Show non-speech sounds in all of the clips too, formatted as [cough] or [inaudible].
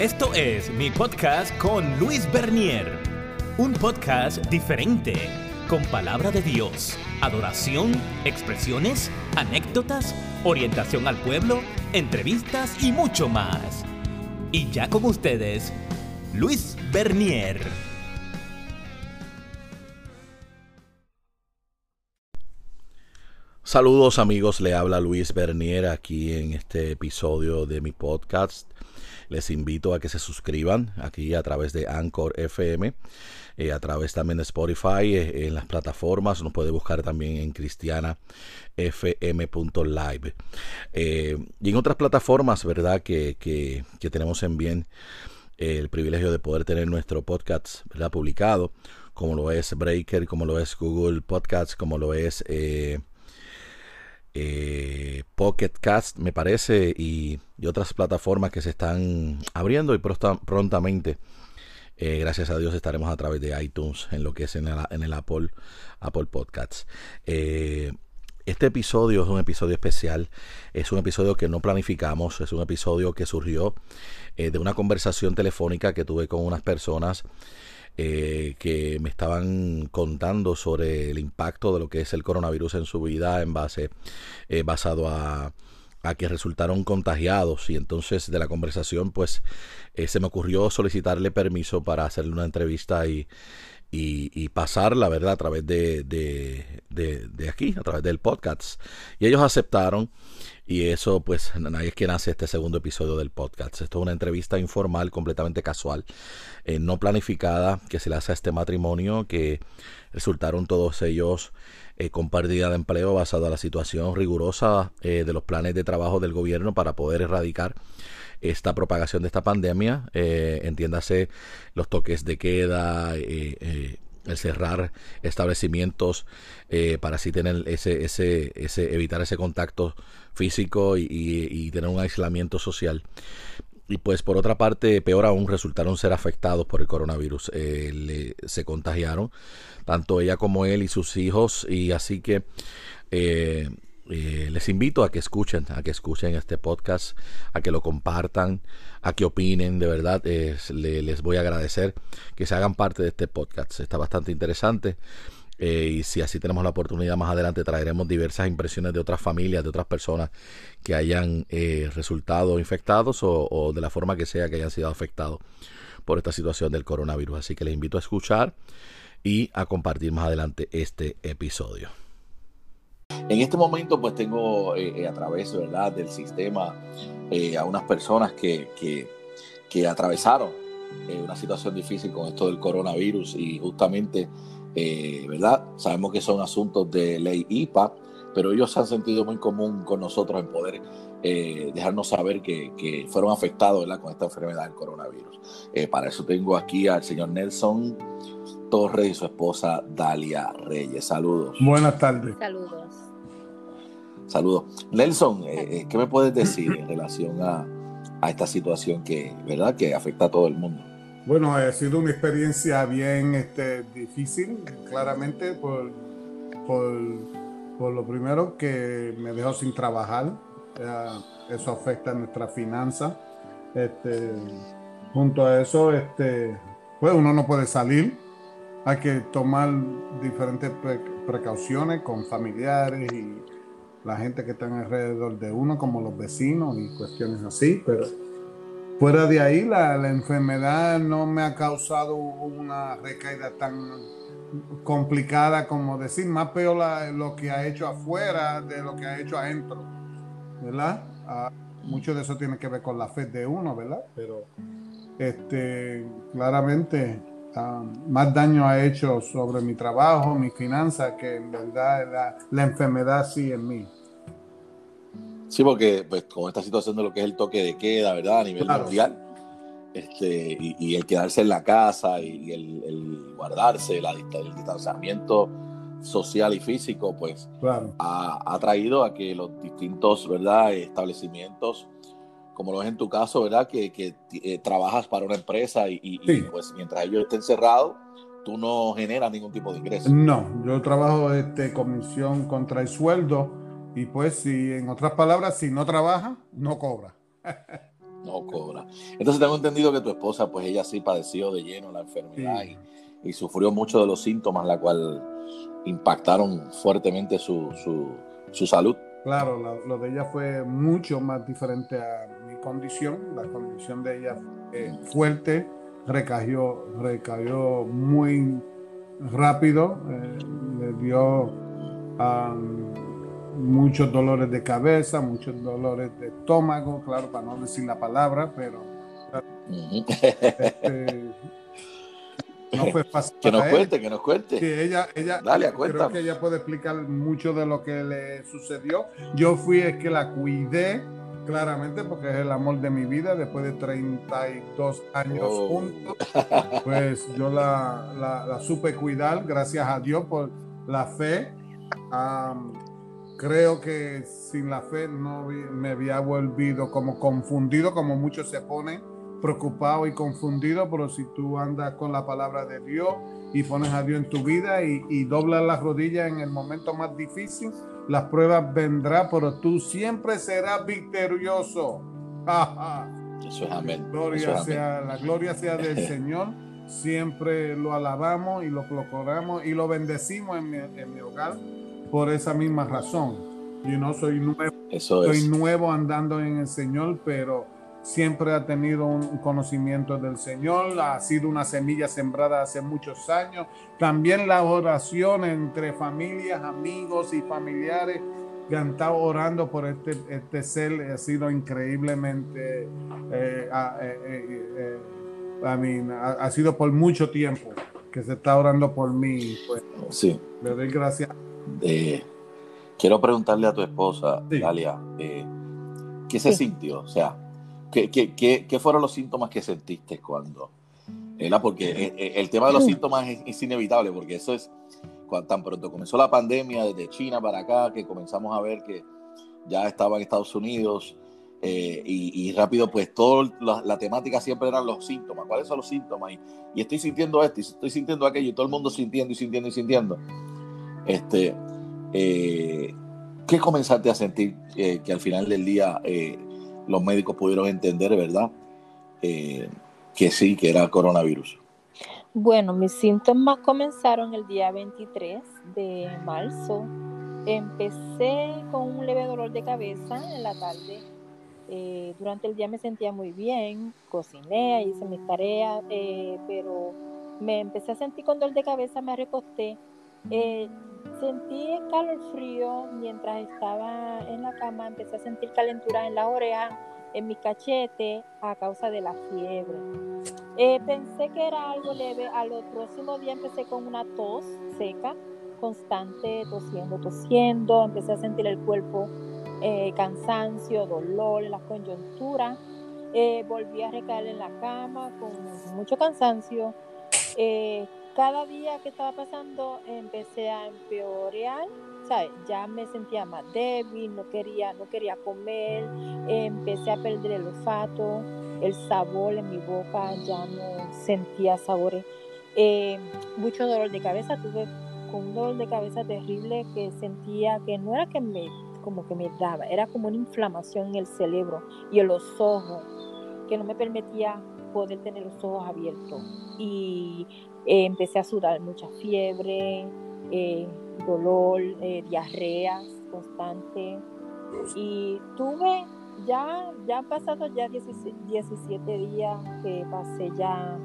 Esto es mi podcast con Luis Bernier. Un podcast diferente, con palabra de Dios, adoración, expresiones, anécdotas, orientación al pueblo, entrevistas y mucho más. Y ya con ustedes, Luis Bernier. Saludos amigos, le habla Luis Bernier aquí en este episodio de mi podcast. Les invito a que se suscriban aquí a través de Anchor FM, eh, a través también de Spotify, eh, en las plataformas, nos puede buscar también en cristianafm.live. Eh, y en otras plataformas, ¿verdad? Que, que, tenemos en bien el privilegio de poder tener nuestro podcast publicado, como lo es Breaker, como lo es Google Podcasts, como lo es eh, Pocket Cast, me parece, y, otras plataformas que se están abriendo y prontamente, eh, gracias a Dios, estaremos a través de iTunes en lo que es en, el Apple, Apple Podcasts. Eh, este episodio es un episodio especial, es un episodio que no planificamos, es un episodio que surgió de una conversación telefónica que tuve con unas personas eh, que me estaban contando sobre el impacto de lo que es el coronavirus en su vida en base eh, basado a, a que resultaron contagiados y entonces de la conversación pues eh, se me ocurrió solicitarle permiso para hacerle una entrevista y, y, y pasarla, ¿verdad? A través de, de, de, aquí, a través del podcast. Y ellos aceptaron y eso, pues, nadie es quien hace este segundo episodio del podcast. Esto es una entrevista informal, completamente casual, eh, no planificada, que se le hace a este matrimonio, que resultaron todos ellos eh, con pérdida de empleo basada en la situación rigurosa eh, de los planes de trabajo del gobierno para poder erradicar esta propagación de esta pandemia. entiéndase los toques de queda, el cerrar establecimientos eh, para así tener ese, ese, ese, evitar ese contacto físico y, tener un aislamiento social. Y pues por otra parte, peor aún, resultaron ser afectados por el coronavirus. Eh, se contagiaron, tanto ella como él y sus hijos. Y así que eh, eh, les invito a que escuchen, a que escuchen este podcast, a que lo compartan, a que opinen, de verdad, les voy a agradecer que se hagan parte de este podcast. Está bastante interesante. Eh, y si así tenemos la oportunidad más adelante traeremos diversas impresiones de otras familias, de otras personas que hayan eh, resultado infectados o, de la forma que sea que hayan sido afectados por esta situación del coronavirus. Así que les invito a escuchar y a compartir más adelante este episodio. En este momento pues tengo eh, a través del sistema a unas personas que, que, atravesaron una situación difícil con esto del coronavirus y justamente, ¿verdad? Sabemos que son asuntos de ley IPA, pero ellos se han sentido muy común con nosotros en poder dejarnos saber que, fueron afectados ¿verdad? con esta enfermedad del coronavirus. para eso tengo aquí al señor Nelson Torres y su esposa Dalia Reyes. Saludos. Buenas tardes. Saludos. Saludos. Nelson, eh, eh, ¿qué me puedes decir en relación a, esta situación que, ¿verdad? que afecta a todo el mundo? Bueno, ha sido una experiencia bien este, difícil, claramente, por, por, lo primero que me dejó sin trabajar. eso afecta a nuestra finanza. Este, junto a eso, este, pues uno no puede salir. Hay que tomar diferentes precauciones con familiares y la gente que está alrededor de uno, como los vecinos y cuestiones así, pero fuera de ahí la, enfermedad no me ha causado una recaída tan complicada como decir, más peor lo que ha hecho afuera de lo que ha hecho adentro, ¿verdad? Ah, mucho de eso tiene que ver con la fe de uno, ¿verdad? Pero este, claramente Ah, más daño ha hecho sobre mi trabajo, mi finanzas, que en verdad la, enfermedad sí en mí. Sí, porque pues con esta situación de lo que es el toque de queda, ¿verdad? A nivel mundial, este, y, el quedarse en la casa y el, guardarse, el distanciamiento social y físico, pues ha, ha, traído a que los distintos, ¿verdad? Establecimientos como lo es en tu caso, ¿verdad? Que, que eh, trabajas para una empresa y, pues mientras ellos estén cerrados, tú no generas ningún tipo de ingreso. No, yo trabajo este, comisión contra el sueldo y pues si, en otras palabras, si no trabaja, no cobra. No cobra. Entonces tengo entendido que tu esposa, pues ella sí padeció de lleno la enfermedad y, sufrió mucho de los síntomas, la cual impactaron fuertemente su, su, salud. Claro, lo, de ella fue mucho más diferente a mi condición. La condición de ella fue fuerte, recayó, recayó muy rápido, eh, le dio muchos dolores de cabeza, muchos dolores de estómago, claro, para no decir la palabra, pero este, no fue fácil. [laughs] que nos cuente, que nos cuente. Sí, ella, ella, Dale, creo que ella puede explicar mucho de lo que le sucedió. Yo fui el que la cuidé claramente porque es el amor de mi vida después de 32 años oh. juntos. [laughs] Pues yo la, la, supe cuidar, gracias a Dios por la fe. Creo que sin la fe no me había volvido como confundido, como muchos se ponen, preocupado y confundido, pero si tú andas con la palabra de Dios y pones a Dios en tu vida y, y doblas las rodillas en el momento más difícil, las pruebas vendrán, pero tú siempre serás victorioso. [laughs] Eso es amén. Gloria sea, La gloria sea del [laughs] Señor. Siempre lo alabamos y lo procuramos y lo bendecimos en mi, en mi hogar por esa misma razón. Yo no soy nuevo, soy nuevo andando en el Señor, pero siempre ha tenido un conocimiento del Señor, ha sido una semilla sembrada hace muchos años. También la oración entre familias, amigos y familiares que han estado orando por este, este ser ha sido increíblemente, eh, eh, eh, ha, sido por mucho tiempo que se está orando por mí. Pues, sí. Le doy gracias. Quiero preguntarle a tu esposa, Dalia, ¿qué se sintió? O sea, ¿Qué, fueron los síntomas que sentiste cuando? Porque eh, eh, el, tema de los síntomas es, inevitable, porque eso es cuando, tan pronto comenzó la pandemia desde China para acá, que comenzamos a ver que ya estaba en Estados Unidos eh, y, rápido, pues toda la, temática siempre eran los síntomas. ¿Cuáles son los síntomas? Y, estoy sintiendo esto y estoy sintiendo aquello y todo el mundo sintiendo y sintiendo y sintiendo. Este, ¿Qué comenzaste a sentir que al final del día los médicos pudieron entender, ¿verdad? Eh, que sí, que era coronavirus. Bueno, mis síntomas comenzaron el día 23 de marzo. Empecé con un leve dolor de cabeza en la tarde. Eh, durante el día me sentía muy bien, cociné, hice mis tareas, eh, pero me empecé a sentir con dolor de cabeza, me recosté. Sentí calor frío mientras estaba en la cama, empecé a sentir calentura en la oreja, en mi cachete, a causa de la fiebre. Eh, pensé que era algo leve, al próximo día empecé con una tos seca, constante, tosiendo, tosiendo, empecé a sentir el cuerpo eh, cansancio, dolor las coyunturas, eh, volví a recaer en la cama con mucho cansancio cada día que estaba pasando empecé a empeorar, ¿sabes? Ya me sentía más débil, no quería, no quería comer, empecé a perder el olfato, el sabor en mi boca, ya no sentía sabores. Eh, mucho dolor de cabeza, tuve con un dolor de cabeza terrible que sentía que no era que me como que me daba, era como una inflamación en el cerebro y en los ojos que no me permitía poder tener los ojos abiertos. Y eh, empecé a sudar mucha fiebre, eh, dolor, eh, diarreas constante. Y tuve, ya, ya han pasado ya 17, días que pasé ya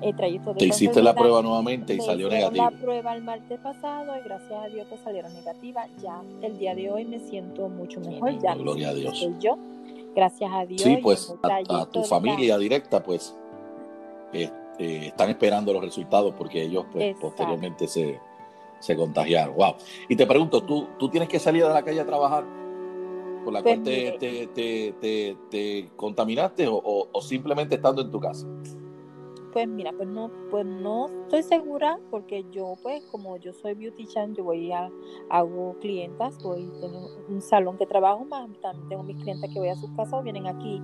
el trayecto de Te hiciste la prueba nuevamente y salió negativa. la prueba el martes pasado y gracias a Dios que salieron negativa. Ya el día de hoy me siento mucho mejor. ya gloria a Dios. Soy yo. Gracias a Dios. Sí, pues a, tu familia directa, pues. Eh, están esperando los resultados porque ellos pues, posteriormente se, se, contagiaron. Wow. Y te pregunto, ¿tú, ¿tú tienes que salir a la calle a trabajar? ¿Por la pues cual te, te, te, contaminaste o, o, simplemente estando en tu casa? Pues mira, pues no, pues no estoy segura porque yo pues como yo soy beautician, yo voy a, hago clientas, voy tengo un salón que trabajo más, también tengo mis clientes que voy a sus casas o vienen aquí.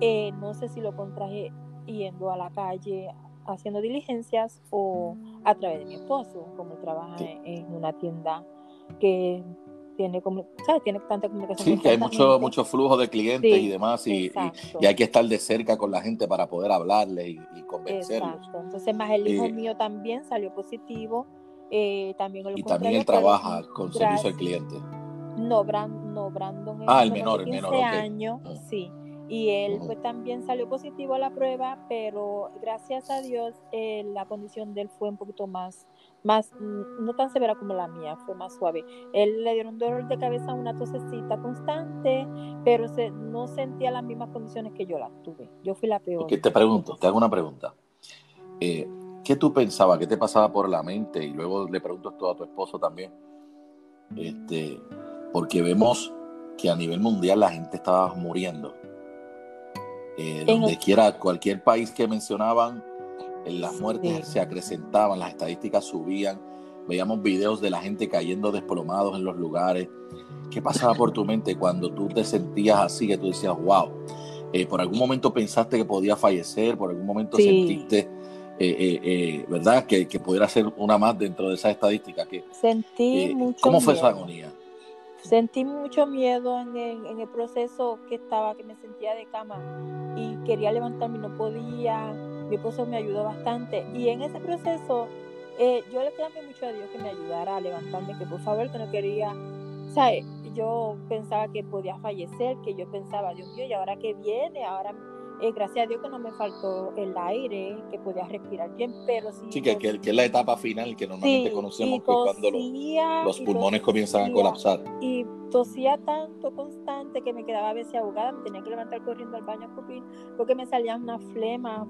Eh, no sé si lo contraje yendo a la calle haciendo diligencias o a través de mi esposo, como trabaja en una tienda que tiene, ¿sabes? tiene tanta comunicación. Sí, que hay mucho, mucho flujo de clientes y demás, y, y, hay que estar de cerca con la gente para poder hablarles y, y convencerlos. Exacto. Entonces, más el hijo eh, mío también salió positivo. Eh, también y también él trabaja con servicio al cliente. No, no Brandon es ah, el menor, el menor, años, ah. sí. Y él pues también salió positivo a la prueba, pero gracias a Dios eh, la condición de él fue un poquito más más, mm, no tan severa como la mía, fue más suave. Él le dieron dolor de cabeza, una tosecita constante, pero se, no sentía las mismas condiciones que yo las tuve. Yo fui la peor. te pregunto, te hago una pregunta. Eh, ¿Qué tú pensabas? ¿Qué te pasaba por la mente? Y luego le pregunto esto a tu esposo también. Este, porque vemos que a nivel mundial la gente estaba muriendo. Eh, donde quiera, cualquier país que mencionaban, las muertes se acrecentaban, las estadísticas subían, veíamos videos de la gente cayendo desplomados en los lugares. ¿Qué pasaba por tu mente cuando tú te sentías así, que tú decías, wow, eh, por algún momento pensaste que podía fallecer, por algún momento sentiste, eh, eh, ¿verdad? Que, que, pudiera ser una más dentro de esa estadística. Que, Sentí mucho ¿Cómo fue esa agonía? Sentí mucho miedo en el, proceso que estaba, que me sentía de cama y quería levantarme y no podía. Mi esposo me ayudó bastante y en ese proceso eh, yo le clamé mucho a Dios que me ayudara a levantarme, que por favor, que no quería, ¿sabes? Yo pensaba que podía fallecer, que yo pensaba, Dios mío, ¿y ahora qué viene? Ahora eh, gracias a Dios que no me faltó el aire, que podía respirar bien, pero sí. Sí, que, que, es la etapa final que normalmente conocemos, que cuando los, pulmones comienzan a colapsar. Y tosía tanto constante que me quedaba a veces ahogada, me tenía que levantar corriendo al baño a cupir, porque me salía una flema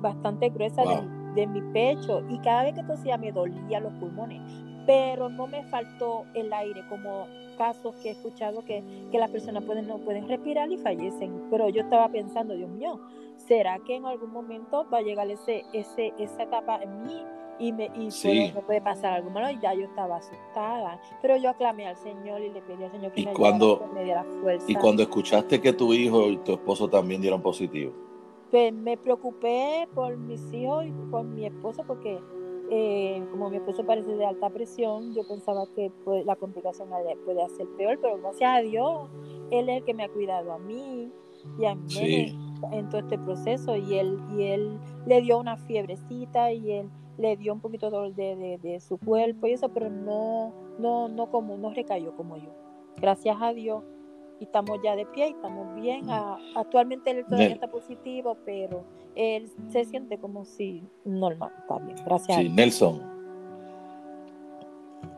bastante gruesa de, de mi pecho, y cada vez que tosía me dolía los pulmones pero no me faltó el aire, como casos que he escuchado que, que las personas pueden, no pueden respirar y fallecen. Pero yo estaba pensando, Dios mío, ¿será que en algún momento va a llegar ese, ese, esa etapa en mí? y me, y me puede pasar algo malo y ya yo estaba asustada pero yo aclamé al Señor y le pedí al Señor que ¿Y me, cuando, me diera fuerza y cuando escuchaste que tu hijo y tu esposo también dieron positivo pues me preocupé por mis hijos y por mi esposo porque eh, como mi esposo parece de alta presión, yo pensaba que pues, la complicación puede hacer peor, pero gracias a Dios, Él es el que me ha cuidado a mí y a mí en todo este proceso. Y él, y él le dio una fiebrecita y él le dio un poquito de, de, su cuerpo y eso, pero no, no, no, como, no recayó como yo. Gracias a Dios y estamos ya de pie y estamos bien. actualmente él todavía está positivo, pero él se siente como si normal, está bien, gracias. Sí, Nelson.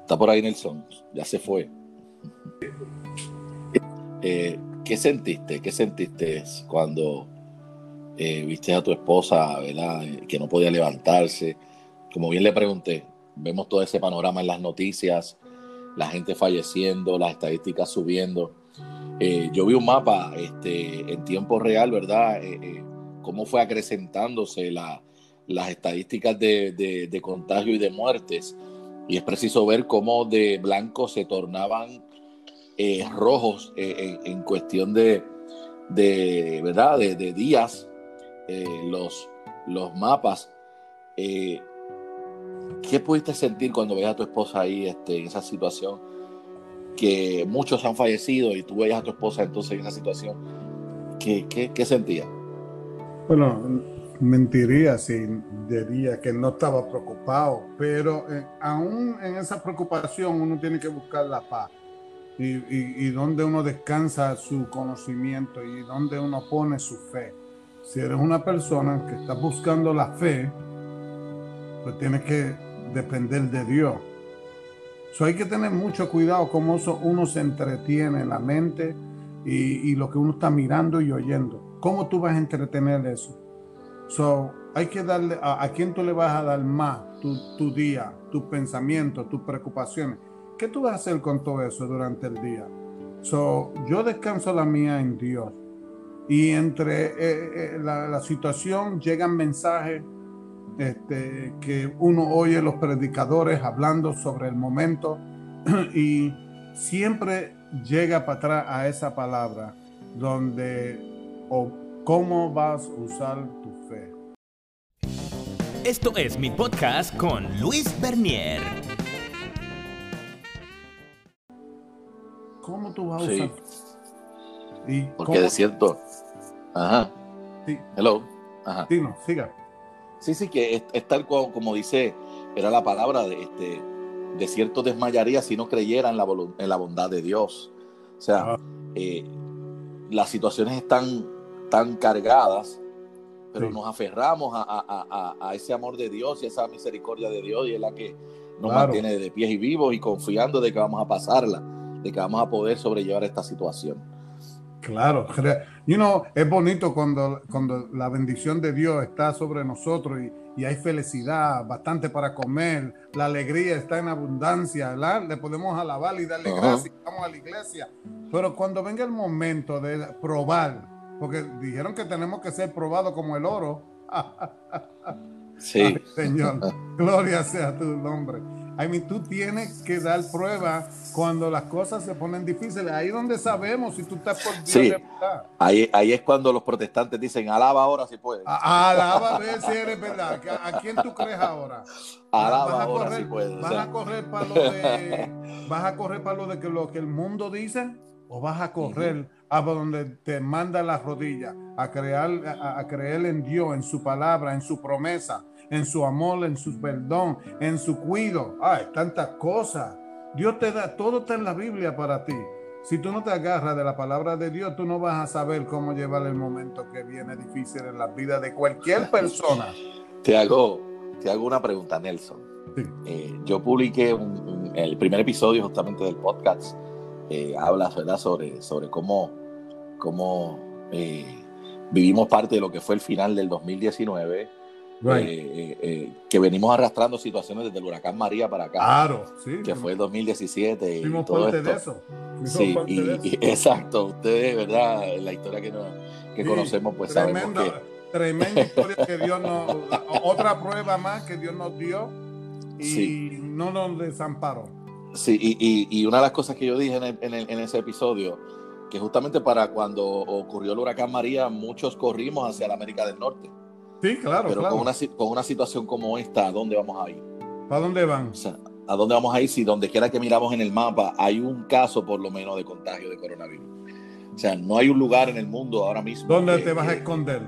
Está por ahí Nelson, ya se fue. Eh, ¿Qué sentiste? ¿Qué sentiste cuando eh, viste a tu esposa, ¿verdad? Que no podía levantarse. Como bien le pregunté, vemos todo ese panorama en las noticias, la gente falleciendo, las estadísticas subiendo. Eh, yo vi un mapa este, en tiempo real, ¿verdad? cómo fue acrecentándose las estadísticas de, contagio y de muertes. Y es preciso ver cómo de blanco se tornaban eh, rojos eh, en, cuestión de, ¿verdad? de, días eh, los, los mapas. ¿Qué pudiste sentir cuando veías a tu esposa ahí este, en esa situación? Que muchos han fallecido y tú veías a tu esposa entonces en esa situación. ¿Qué, qué, qué sentías? Bueno, mentiría si diría que no estaba preocupado, pero eh, aún en esa preocupación uno tiene que buscar la paz y, y, donde uno descansa su conocimiento y donde uno pone su fe. Si eres una persona que está buscando la fe, pues tienes que depender de Dios. So hay que tener mucho cuidado cómo uno se entretiene en la mente y, y lo que uno está mirando y oyendo ¿Cómo tú vas a entretener eso? So, hay que darle a, quién tú le vas a dar más tu, día, tus pensamientos, tus preocupaciones. ¿Qué tú vas a hacer con todo eso durante el día? So, yo descanso la mía en Dios. Y entre eh, eh, la, situación llegan mensajes este, que uno oye los predicadores hablando sobre el momento [clears throat] y siempre llega para atrás a esa palabra donde o cómo vas a usar tu fe. Esto es mi podcast con Luis Bernier. ¿Cómo tú vas a Sí. usar? Y Porque cómo- de cierto. Ajá. Sí, Hello. Ajá. sí, no, siga. Sí, sí, que es, es tal como dice, era la palabra de este, de cierto desmayaría si no creyera en la, en la bondad de Dios. O sea, Ah. eh, las situaciones están tan cargadas, pero Sí. nos aferramos a, a- a- a- a ese amor de Dios y esa misericordia de Dios y es la que nos Claro. mantiene de pies y vivos y confiando de que vamos a pasarla, de que vamos a poder sobrellevar esta situación. Claro, you know, es bonito cuando, cuando la bendición de Dios está sobre nosotros y, y hay felicidad, bastante para comer, la alegría está en abundancia, ¿verdad? Le podemos alabar y darle Ajá. gracias, vamos a la iglesia. Pero cuando venga el momento de probar, porque dijeron que tenemos que ser probados como el oro, [laughs] Sí, Ay, Señor, [laughs] gloria sea tu nombre. I mean, tú tienes que dar prueba cuando las cosas se ponen difíciles. Ahí es donde sabemos si tú estás por Dios Sí. de verdad. ahí, ahí es cuando los protestantes dicen, alaba ahora si puedes. A- Alaba a ver si eres verdad. ¿A a quién tú crees ahora? Alaba Vas a ahora correr- si puedes. o ¿Vas sea, a correr para lo de, vas a correr para lo de que lo que el mundo dice o vas a correr a donde te manda las rodillas a crear, a, a creer en Dios, en su palabra, en su promesa, en su amor, en su perdón, en su cuido. Ay, tantas cosas. Dios te da, todo está en la Biblia para ti. Si tú no te agarras de la palabra de Dios, tú no vas a saber cómo llevar el momento que viene difícil en la vida de cualquier persona. Te hago, te hago una pregunta, Nelson. Sí. Eh, yo publiqué un- un- el primer episodio justamente del podcast. Eh, hablas ¿verdad? Sobre, sobre cómo, cómo eh, vivimos parte de lo que fue el final del 2019, Right. eh, eh, eh, que venimos arrastrando situaciones desde el huracán María para acá, Claro, sí. que fue el 2017 y Fuimos todo parte esto. de eso. Fuimos Sí, parte y, de eso. y- exacto. Ustedes, ¿verdad? La historia que, nos, que Sí, conocemos, pues sabemos tremenda, que tremenda [laughs] historia que Dios nos, otra prueba más que Dios nos dio y Sí. no nos desamparó. Sí, y, y- y una de las cosas que yo dije en, el- en el- en ese episodio, que justamente para cuando ocurrió el huracán María, muchos corrimos hacia la América del Norte. Sí, claro, Pero claro. con, una, con una situación como esta, ¿a dónde vamos a ir? ¿Para dónde van? O sea, ¿a dónde vamos a ir si donde quiera que miramos en el mapa hay un caso por lo menos de contagio de coronavirus? O sea, no hay un lugar en el mundo ahora mismo ¿Dónde que- te vas a esconder?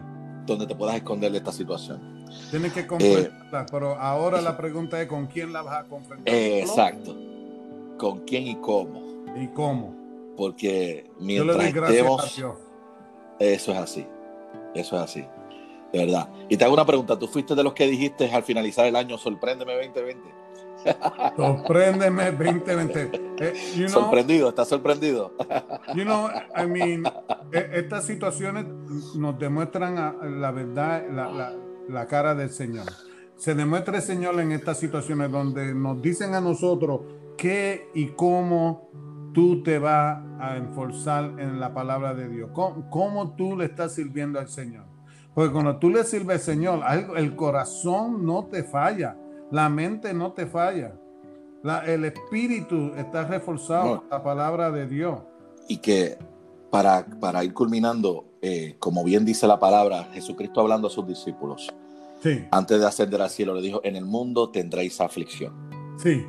donde te puedas esconder de esta situación. Tienes Eh, que confrontarla, pero ahora la [laughs] pregunta es con quién la vas a confrontar. Eh, exacto. ¿Con quién y cómo? ¿Y cómo? Porque Yo le mientras doy gracias estemos... a Dios. Eso es así. Eso es así. De verdad. Y te hago una pregunta. ¿Tú fuiste de los que dijiste al finalizar el año, sorpréndeme 2020? [laughs] Sorpréndeme 2020. Eh, you know, ¿Sorprendido? ¿Estás sorprendido? [laughs] You know, I mean, e- estas situaciones nos demuestran la verdad, la, la- la cara del Señor. Se demuestra el Señor en estas situaciones donde nos dicen a nosotros qué y cómo tú te vas a enforzar en la palabra de Dios. Cómo, cómo tú le estás sirviendo al Señor. Porque cuando tú le sirves al Señor, el corazón no te falla, la mente no te falla. La- el espíritu está reforzado No. por la palabra de Dios. Y que para, para ir culminando, eh, como bien dice la palabra, Jesucristo hablando a sus discípulos, Sí, antes de ascender al cielo, le dijo, en el mundo tendréis aflicción, sí.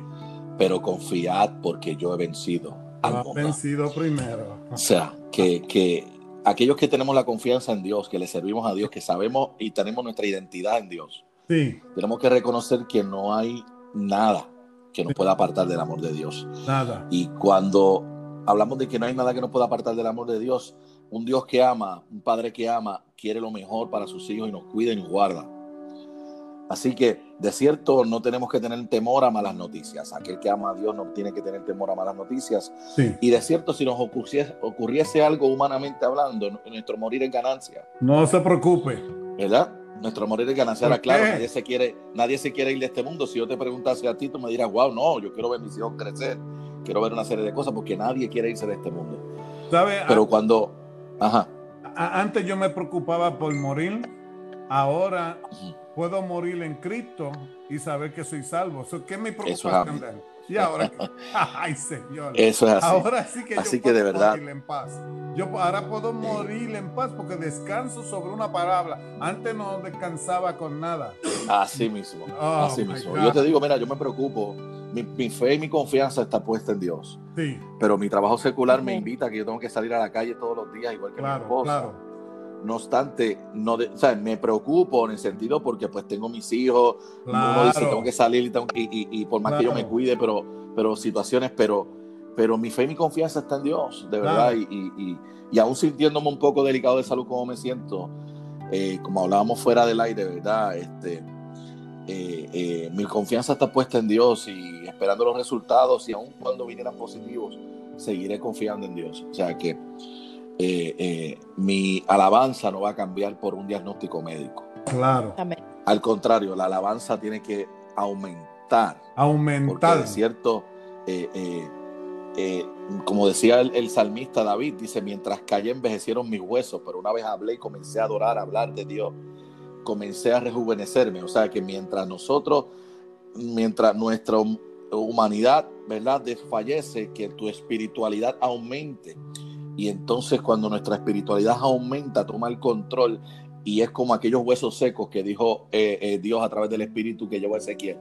pero confiad porque yo he vencido al mundo. vencido primero. O sea, que, que aquellos que tenemos la confianza en Dios, que le servimos a Dios, que sabemos y tenemos nuestra identidad en Dios, Sí, tenemos que reconocer que no hay nada que nos pueda apartar del amor de Dios. nada. Y cuando hablamos de que no hay nada que nos pueda apartar del amor de Dios, un Dios que ama, un Padre que ama, quiere lo mejor para sus hijos y nos cuida y nos guarda. Así que, de cierto, no tenemos que tener temor a malas noticias. Aquel que ama a Dios no tiene que tener temor a malas noticias. Sí. Y de cierto, si nos ocurriese, ocurriese algo humanamente hablando, nuestro morir es ganancia, No se preocupe. ¿verdad? Nuestro morir es ganancia. ¿Por Ahora, claro, nadie se, quiere, nadie se quiere ir de este mundo. Si yo te preguntase a ti, tú me dirás, wow, no, yo quiero ver mis hijos crecer, quiero ver una serie de cosas, porque nadie quiere irse de este mundo. ¿Sabe? Pero cuando, ajá, antes yo me preocupaba por morir. Ahora Ujú. Puedo morir en Cristo y saber que soy salvo. So, ¿Qué es mi Eso es de? Y ahora, que- [laughs] [laughs] ay Señor. eso es así. Ahora sí que Así yo que de verdad- morir en paz. Yo ahora puedo morir en paz porque descanso sobre una palabra. Antes no descansaba con nada. Así mismo, Oh, así my mismo. God. Yo te digo, mira, yo me preocupo mi, fe y mi confianza está puesta en Dios. Sí. Pero mi trabajo secular me invita a que yo tengo que salir a la calle todos los días, igual que mi esposa. No obstante, no o sea, me preocupo en el sentido porque pues tengo mis hijos, uno dice tengo que salir y, por más que yo me cuide, pero, pero situaciones, pero, pero mi fe y mi confianza está en Dios, de verdad, y, y, aún sintiéndome un poco delicado de salud como me siento, eh, como hablábamos fuera del aire, ¿verdad? Este, eh, eh, mi confianza está puesta en Dios y esperando los resultados y aun cuando vinieran positivos, seguiré confiando en Dios. O sea que eh, mi alabanza no va a cambiar por un diagnóstico médico. Claro. Al contrario, la alabanza tiene que aumentar. Aumentar. Porque es cierto, como decía el, el, salmista David, dice, mientras callé envejecieron mis huesos, pero una vez hablé y comencé a adorar, a hablar de Dios, comencé a rejuvenecerme. O sea que mientras nosotros, mientras nuestra humanidad, ¿verdad?, desfallece, que tu espiritualidad aumente. Y entonces cuando nuestra espiritualidad aumenta, toma el control y es como aquellos huesos secos que dijo eh, eh, Dios a través del espíritu que llevó a Ezequiel.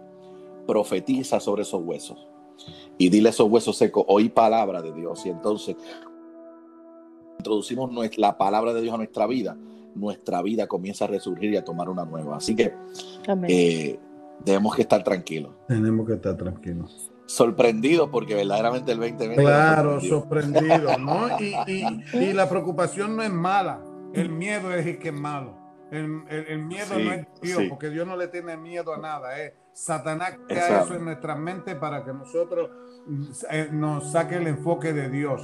Profetiza sobre esos huesos y dile a esos huesos secos, oí palabra de Dios. Y entonces introducimos la palabra de Dios a nuestra vida nuestra vida comienza a resurgir y a tomar una nueva. Así que eh, tenemos que estar tranquilos. Tenemos que estar tranquilos. Sorprendidos porque verdaderamente el 2020... Claro, sorprendido, ¿no? [laughs] Y, la preocupación no es mala, el miedo es el que es malo. El, miedo no es Dios, porque Dios no le tiene miedo a nada. Es Satanás crea eso en nuestra mente para que nosotros eh, nos saque el enfoque de Dios.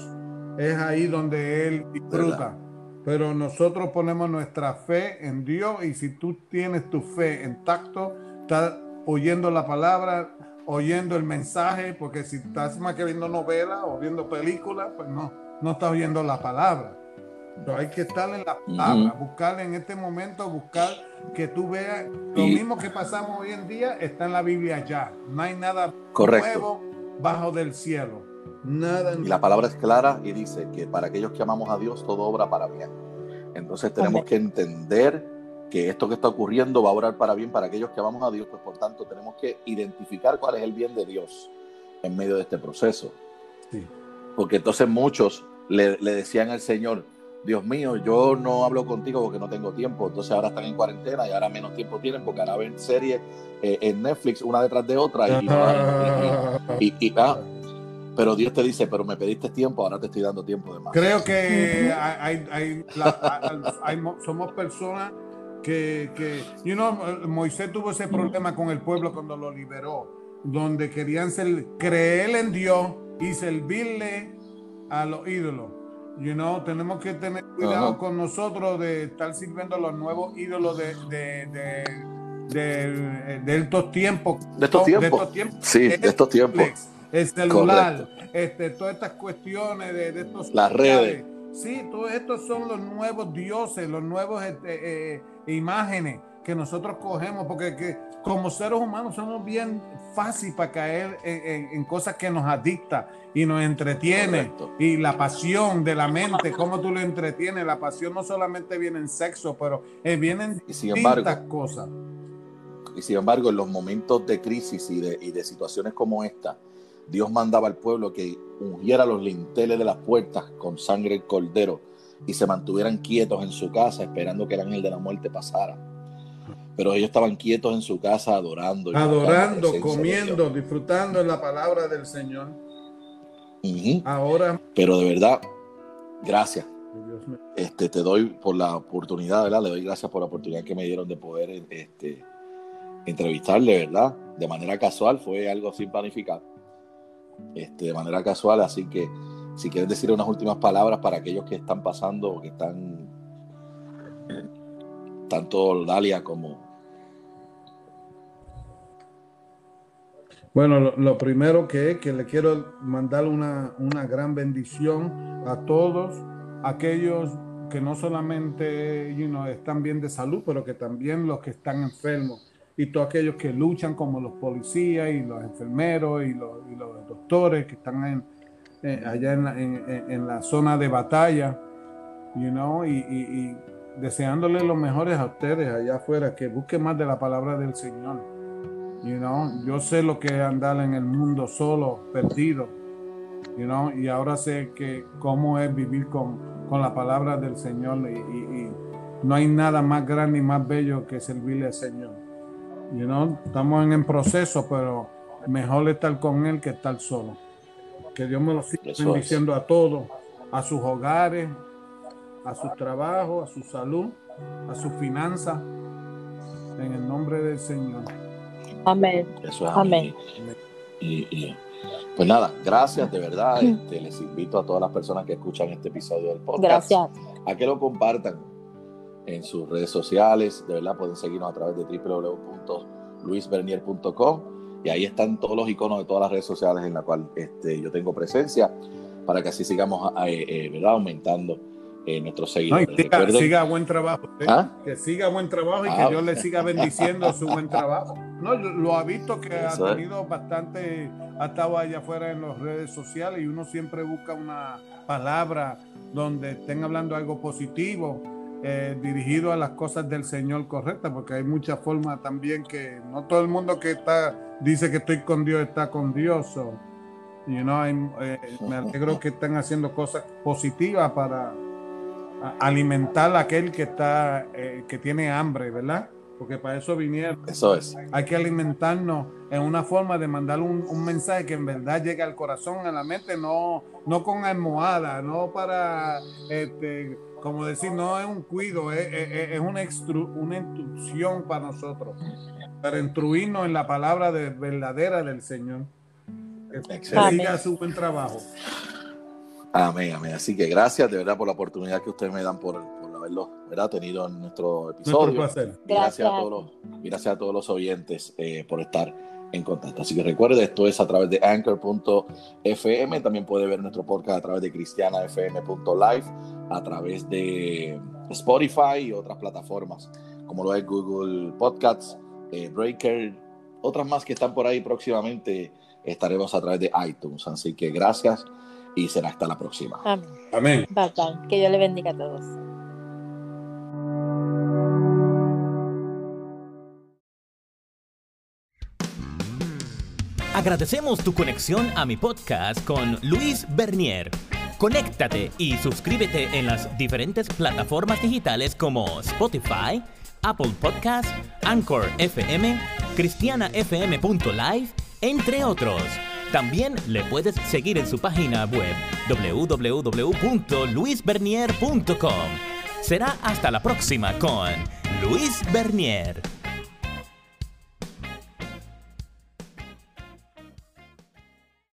Es ahí donde Él disfruta pero nosotros ponemos nuestra fe en Dios y si tú tienes tu fe intacto, estás oyendo la palabra, oyendo el mensaje, porque si estás más que viendo novelas o viendo películas, pues no, no estás oyendo la palabra. Pero hay que estar en la palabra, buscar en este momento, buscar que tú veas lo mismo que pasamos hoy en día está en la Biblia ya. No hay nada nuevo bajo del cielo. Nada. Y la palabra es clara y dice que para aquellos que amamos a Dios todo obra para bien. Entonces tenemos que entender que esto que está ocurriendo va a obrar para bien para aquellos que amamos a Dios, pues por tanto tenemos que identificar cuál es el bien de Dios en medio de este proceso. Porque entonces muchos le, decían al Señor, Dios mío, yo no hablo contigo porque no tengo tiempo. Entonces ahora están en cuarentena y ahora menos tiempo tienen porque ahora ven series eh, en Netflix una detrás de otra y, y, ah, pero Dios te dice, pero me pediste tiempo, ahora te estoy dando tiempo de más. Creo que hay, hay, somos personas que, que you know, Moisés tuvo ese problema con el pueblo cuando lo liberó, donde querían ser, creer en Dios y servirle a los ídolos. You know, tenemos que tener cuidado con nosotros de estar sirviendo a los nuevos ídolos de, de, de, de, estos tiempos. De estos tiempos. Sí, de estos tiempos el celular, este, todas estas cuestiones de, de estos... Las redes. Sí, todos estos son los nuevos dioses, los nuevos este, eh, imágenes que nosotros cogemos, porque que, como seres humanos somos bien fácil para caer en, cosas que nos adicta y nos entretiene. Y la pasión de la mente, cómo tú lo entretienes, la pasión no solamente viene en sexo, pero eh, vienen distintas cosas. Y sin embargo, en los momentos de crisis y de, y de situaciones como esta, Dios mandaba al pueblo que ungiera los linteles de las puertas con sangre del cordero y se mantuvieran quietos en su casa esperando que el ángel de la muerte pasara. Pero ellos estaban quietos en su casa adorando. Adorando, comiendo, disfrutando en la palabra del Señor. Ahora. Pero de verdad, gracias. Este, te doy por la oportunidad, ¿verdad? Le doy gracias por la oportunidad que me dieron de poder este, entrevistarle, ¿verdad? De manera casual, fue algo sin planificar este, de manera casual, así que si quieres decir unas últimas palabras para aquellos que están pasando o que están, tanto Dalia como... Bueno, lo, primero que es que le quiero mandar una, una gran bendición a todos aquellos que no solamente están bien de salud, pero que también los que están enfermos. Y todos aquellos que luchan como los policías y los enfermeros y los, doctores que están en, allá en la, zona de batalla, you know, y, y, deseándoles los mejores a ustedes allá afuera, que busquen más de la palabra del Señor. You know, yo sé lo que es andar en el mundo solo, perdido. You know, y ahora sé que cómo es vivir con, con la palabra del Señor y, y, no hay nada más grande y más bello que servirle al Señor. You know, estamos en el proceso, pero mejor estar con Él que estar solo. Que Dios me lo siga bendiciendo a todos, a sus hogares, a su trabajo, a su salud, a su finanza, en el nombre del Señor. Amén. Eso es Amén. Y, pues nada, gracias de verdad. Este, les invito a todas las personas que escuchan este episodio del podcast gracias. a que lo compartan en sus redes sociales. De verdad, pueden seguirnos a través de www.luisbernier.com y ahí están todos los iconos de todas las redes sociales en las cuales este, yo tengo presencia para que así sigamos eh, eh, ¿verdad? aumentando eh, nuestros seguidores. siga, buen trabajo, ¿eh? ¿Ah? que siga buen trabajo y que ah. Dios le siga bendiciendo su buen trabajo. No, lo ha visto que ha tenido bastante, ha estado allá afuera en las redes sociales y uno siempre busca una palabra donde estén hablando algo positivo. Eh, dirigido a las cosas del Señor correctas, porque hay muchas formas también que no todo el mundo que está dice que estoy con Dios está con Dios. y no me alegro que estén haciendo cosas positivas para, alimentar a aquel que está, eh, que tiene hambre, ¿verdad? Porque para eso vinieron. Eso es. Hay que alimentarnos en una forma de mandar un, mensaje que en verdad llegue al corazón, a la mente, no, no con almohada, no para, este, como decir, no es un cuido, es, una, una instrucción para nosotros, para instruirnos en la palabra de, verdadera del Señor. Que siga su buen trabajo. Amén, amén. Así que gracias de verdad por la oportunidad que ustedes me dan por, haberlo ¿verdad? tenido en nuestro episodio. Gracias. gracias. a todos los, gracias a todos los oyentes eh, por estar en contacto. Así que recuerde, esto es a través de anchor.fm. También puede ver nuestro podcast a través de cristianafm.live, a través de Spotify y otras plataformas como lo es Google Podcasts, eh, Breaker, otras más que están por ahí próximamente. Estaremos a través de iTunes. Así que gracias y será hasta la próxima. Amén. Amén. Que Dios le bendiga a todos. Agradecemos tu conexión a mi podcast con Luis Bernier. Conéctate y suscríbete en las diferentes plataformas digitales como Spotify, Apple Podcast, Anchor FM, CristianaFM.live, entre otros. También le puedes seguir en su página web www.luisbernier.com. Será hasta la próxima con Luis Bernier.